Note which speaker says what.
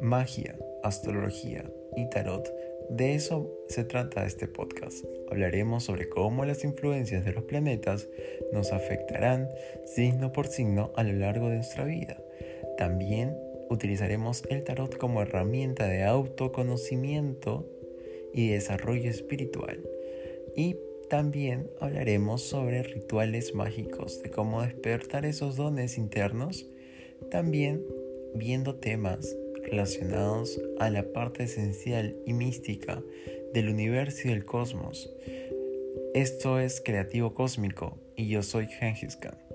Speaker 1: magia, astrología y tarot. De eso se trata este podcast. Hablaremos sobre cómo las influencias de los planetas nos afectarán signo por signo a lo largo de nuestra vida. También utilizaremos el tarot como herramienta de autoconocimiento y desarrollo espiritual. Y también hablaremos sobre rituales mágicos, de cómo despertar esos dones internos, también viendo temas relacionados a la parte esencial y mística del universo y del cosmos. Esto es Creativo Cósmico y yo soy Gengis Khan.